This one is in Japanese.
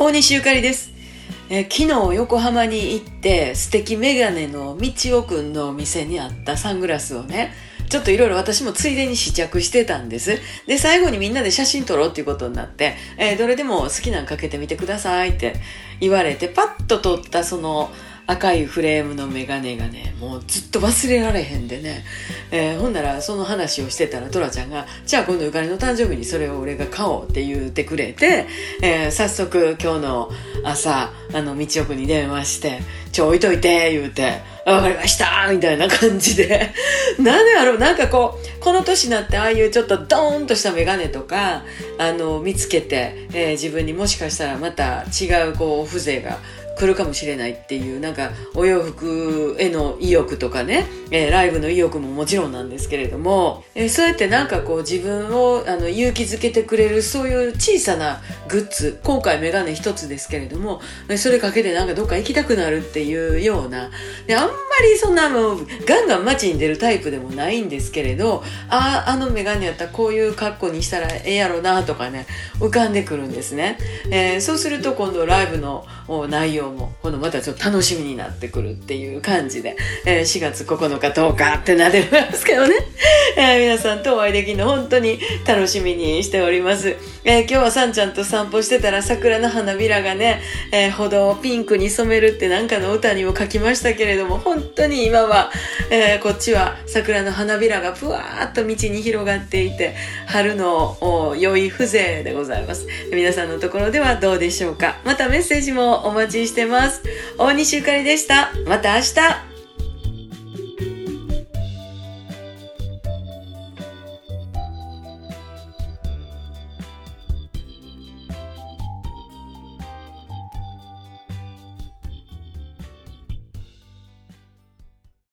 大西ゆかりです。え昨日横浜に行って素敵メガネの道夫くんのお店にあったサングラスをね、ちょっといろいろ私もついでに試着してたんです。で、最後にみんなで写真撮ろうっていうことになって、えーどれでも好きなんかけてみてくださいって言われて、パッと撮ったその赤いフレームのメガネがね、もうずっと忘れられへんでね。えーほんならその話をしてたらトラちゃんが、じゃあ今度ゆかりの誕生日にそれを俺が買おうって言ってくれて、えー早速今日の朝、あの、道奥に電話して、ちょ、置いといて、言うて、あわかりましたみたいな感じで。なんでやろうなんかこう、この年になってああいうちょっとドーンとしたメガネとか、あの、見つけて、えー自分にもしかしたらまた違うこう、風情が来るかもしれないっていうなんかお洋服への意欲とかね、えーライブの意欲ももちろんなんですけれども、えーそうやってなんかこう自分をあの勇気づけてくれるそういう小さなグッズ。今回メガネ一つですけれども。それかけてなんかどっか行きたくなるっていうような。であんまりそんなもうガンガン街に出るタイプでもないんですけれどあああのメガネやったらこういう格好にしたらええやろなとかね浮かんでくるんですね、えーそうすると今度ライブの内容も今度またちょっと楽しみになってくるっていう感じで、えー4月9日10日ってなってますけどね、えー皆さんとお会いできるの本当に楽しみにしております、えー今日はさんちゃんと散歩してたら桜の花びらがね、えー歩道をピンクに染めるってなんかの歌にも書きましたけれども本当に今は、えーこっちは桜の花びらがぷわーっと道に広がっていて春の良い風情でございます。皆さんのところではどうでしょうか。またメッセージもお待ちしてしてます。大西ゆかりでした。また明日。